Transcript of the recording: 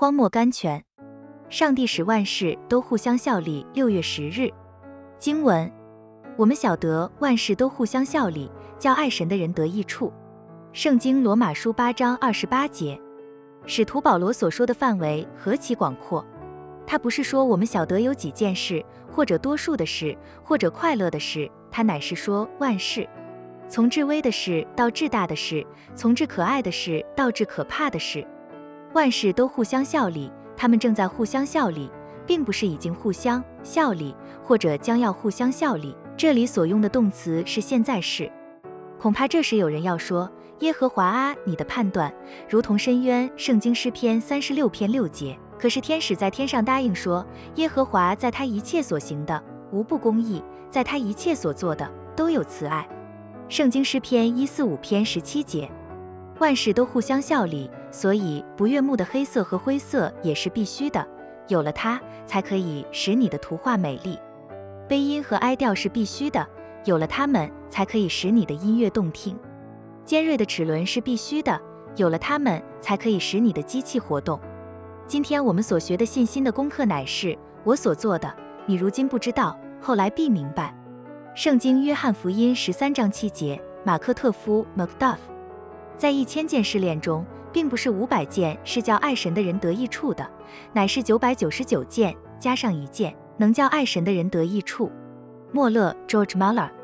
荒漠甘泉。上帝使万事都互相效力。六月十日，经文：我们晓得万事都互相效力，叫爱神的人得益处。圣经罗马书八章二十八节。使徒保罗所说的范围何其广阔！他不是说我们晓得有几件事，或者多数的事，或者快乐的事，他乃是说万事，从至微的事到至大的事，从至可爱的事到至可怕的事，万事都互相效力。他们正在互相效力，并不是已经互相效力，或者将要互相效力。这里所用的动词是现在式。恐怕这时有人要说：“耶和华啊，你的判断如同深渊。”圣经诗篇三十六篇六节。可是天使在天上答应说：“耶和华在他一切所行的无不公义，在他一切所做的都有慈爱。”圣经诗篇一四五篇十七节。万事都互相效力，所以不悦目的黑色和灰色也是必须的。有了它，才可以使你的图画美丽。悲音和哀调是必须的，有了它们，才可以使你的音乐动听。尖锐的齿轮是必须的，有了它们，才可以使你的机器活动。今天我们所学的信心的功课乃是：我所做的，你如今不知道，后来必明白。圣经约翰福音十三章七节，马克特夫 （Macduff）。在一千件试炼中，并不是五百件是叫爱神的人得益处的，乃是九百九十九件加上一件能叫爱神的人得益处。莫勒 （George Muller）。